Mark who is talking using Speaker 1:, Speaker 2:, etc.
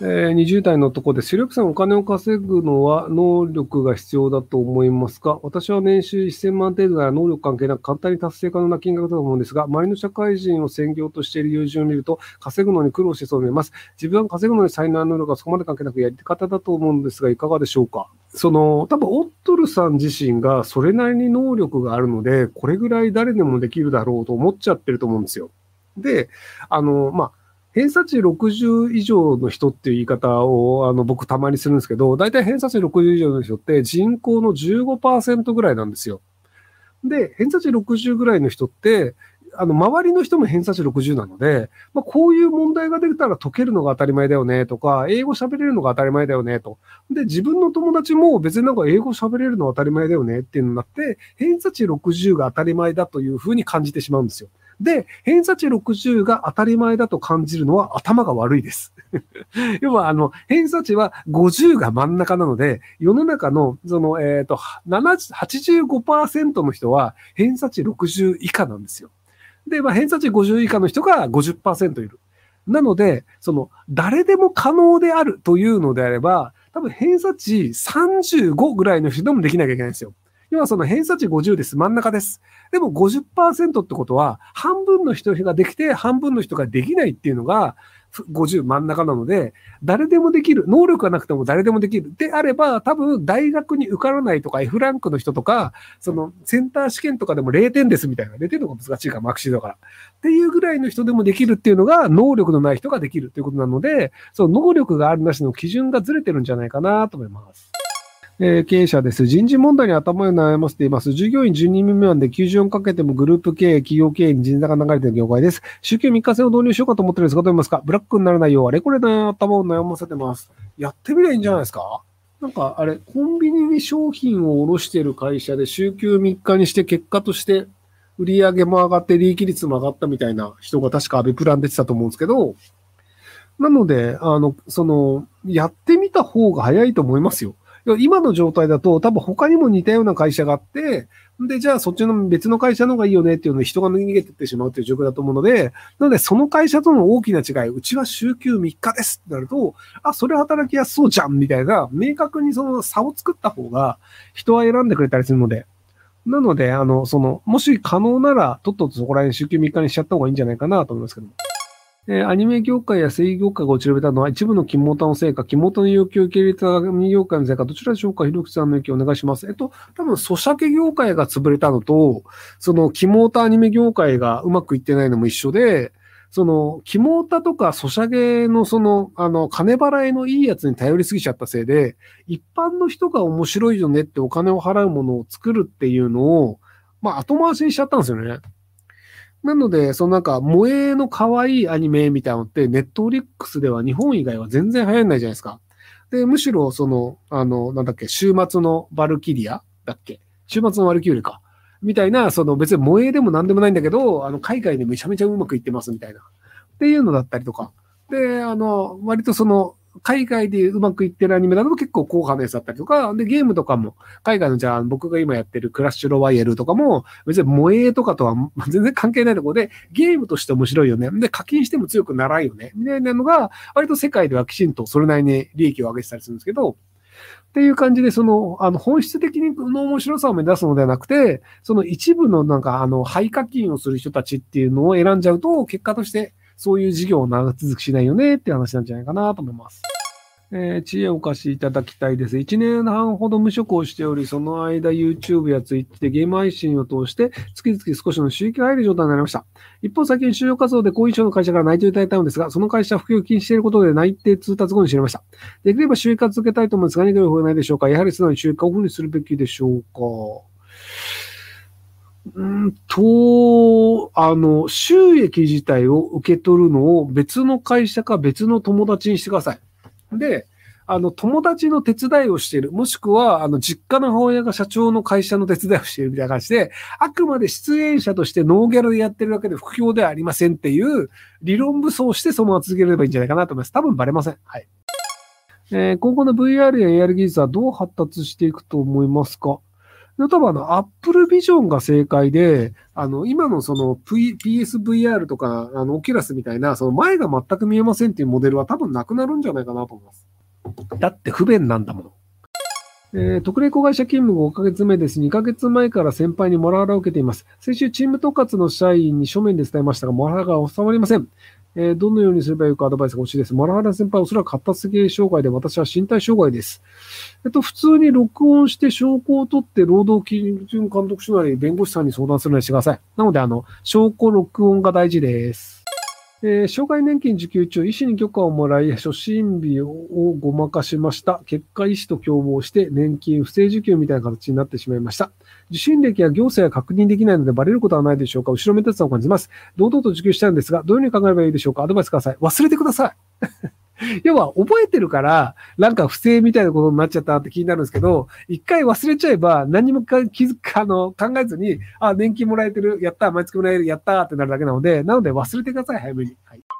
Speaker 1: えー、20代の男で、視力さんお金を稼ぐのは能力が必要だと思いますか？私は年収1000万程度なら能力関係なく簡単に達成可能な金額だと思うんですが、周りの社会人を専業としている友人を見ると、稼ぐのに苦労してそう見えます。自分は稼ぐのに才能や能力がそこまで関係なくやり方だと思うんですが、いかがでしょうか？その、多分、オットルさん自身がそれなりに能力があるので、これぐらい誰でもできるだろうと思っちゃってると思うんですよ。で、あの、まあ、偏差値60以上の人っていう言い方をあの僕たまにするんですけど、大体偏差値60以上の人って人口の15%ぐらいなんですよ。で、偏差値60ぐらいの人って、あの、周りの人も偏差値60なので、まあ、こういう問題が出たら解けるのが当たり前だよねとか、英語喋れるのが当たり前だよねと。で、自分の友達も別になんか英語喋れるのは当たり前だよねっていうのになって、偏差値60が当たり前だというふうに感じてしまうんですよ。で、偏差値60が当たり前だと感じるのは頭が悪いです。要は、あの、偏差値は50が真ん中なので、世の中の、その、えっ、ー、と、85%の人は偏差値60以下なんですよ。で、まあ、偏差値50以下の人が50%いる。なので、その、誰でも可能であるというのであれば、多分偏差値35ぐらいの人でもできなきゃいけないんですよ。要はその偏差値50です。真ん中です。でも50%ってことは、半分の人ができて、半分の人ができないっていうのが、50真ん中なので、誰でもできる。能力がなくても誰でもできる。であれば、多分大学に受からないとか、F ランクの人とか、そのセンター試験とかでも0点ですみたいな。0点の方が難しいから、マクシードから。っていうぐらいの人でもできるっていうのが、能力のない人ができるということなので、その能力があるなしの基準がずれてるんじゃないかなと思います。えー、経営者です。人事問題に頭を悩ませています。従業員12人未満で90をかけてもグループ経営、企業経営に人材が流れている業界です。週休3日制を導入しようかと思ってるんですが、どう思いますかブラックにならないようあれこれで頭を悩ませてます。やってみりゃいいんじゃないですか？なんか、あれ、コンビニに商品を卸している会社で週休3日にして結果として売り上げも上がって利益率も上がったみたいな人が確かアベプラン出てたと思うんですけど、なので、あの、その、やってみた方が早いと思いますよ。今の状態だと多分他にも似たような会社があって、で、じゃあそっちの別の会社の方がいいよねっていうので人が逃げてってしまうという状況だと思うので、なのでその会社との大きな違い、うちは週休3日ですってなると、あ、それ働きやすそうじゃんみたいな、明確にその差を作った方が人は選んでくれたりするので、なので、あの、その、もし可能なら、とっととそこら辺週休3日にしちゃった方がいいんじゃないかなと思いますけども。え、アニメ業界や声優業界が落ちるべたのは一部の肝タのせいか、肝タの要求を受け入れたアニメ業界のせいか、どちらでしょうかひろきさんの意見お願いします。えっと、多分、ソシャゲ業界が潰れたのと、その、肝タアニメ業界がうまくいってないのも一緒で、その、肝タとかソシャゲのその、あの、金払いのいいやつに頼りすぎちゃったせいで、一般の人が面白いよねってお金を払うものを作るっていうのを、まあ、後回しにしちゃったんですよね。なので、そのなんか、萌えの可愛いアニメみたいなのって、ネットフリックスでは日本以外は全然流行んないじゃないですか。で、むしろ、その、あの、なんだっけ、週末のバルキリアだっけ？週末のバルキューレか。みたいな、その別に萌えでも何でもないんだけど、あの、海外でめちゃめちゃうまくいってますみたいな。っていうのだったりとか。で、あの、割とその、海外でうまくいってるアニメだと結構硬派なやつだったりとか、で、ゲームとかも、海外のじゃあ僕が今やってるクラッシュロワイヤルとかも、別に萌えとかとは 全然関係ないところで、ゲームとして面白いよね。で、課金しても強くならんよね。みたいなのが、割と世界ではきちんとそれなりに利益を上げてたりするんですけど、っていう感じで、その、あの、本質的にの面白さを目指すのではなくて、その一部のなんか、あの、廃課金をする人たちっていうのを選んじゃうと、結果としてそういう事業を長続きしないよねって話なんじゃないかなと思います。えー、知恵をお貸しいただきたいです。1年半ほど無職をしており、その間 YouTube や Twitch でゲーム配信を通して、月々少しの収益が入る状態になりました。一方、最近就職活動で好印象の会社から内定をいただいたのですが、その会社は副業を禁止していることで内定通達後に知りました。できれば収益化続けたいと思うんですが、何か方法ないでしょうか？やはり素直に収益化をオフにするべきでしょうか？うんと、あの、収益自体を受け取るのを別の会社か別の友達にしてください。で、あの、友達の手伝いをしている、もしくは、あの、実家の母親が社長の会社の手伝いをしているみたいな感じで、あくまで出演者としてノーギャルでやってるだけで不評ではありませんっていう理論武装してそのまま続ければいいんじゃないかなと思います。多分バレません。はい。えー、今後の VR や AR 技術はどう発達していくと思いますか？多分あの、Apple Vision が正解で、あの、今のその、P、PSVR とか、あの、オキュラスみたいな、その前が全く見えませんっていうモデルは多分なくなるんじゃないかなと思います。だって不便なんだもの。えー、特例子会社勤務5ヶ月目です。2ヶ月前から先輩にモラハラを受けています。先週、チーム統括の社員に書面で伝えましたが、モラハラが収まりません。え、どのようにすればよくアドバイスが欲しいです。マラハラ先輩おそらく発達性障害で、私は身体障害です。えっと、普通に録音して証拠を取って、労働基準監督署なり弁護士さんに相談するようにしてください。なので、あの、証拠録音が大事です。えー、障害年金受給中、医師に許可をもらい、初診日をごまかしました。結果、医師と共謀して、年金不正受給みたいな形になってしまいました。受信歴や行政が確認できないので、バレることはないでしょうか後ろめたさを感じます。堂々と受給したいんですが、どういうふうに考えればいいでしょうかアドバイスください。忘れてください。要は、覚えてるから、なんか不正みたいなことになっちゃったって気になるんですけど、一回忘れちゃえば、何もか気づく、あの、考えずに、あ、年金もらえてる、やった、毎月もらえる、やったってなるだけなので、なので忘れてください、早めに。はい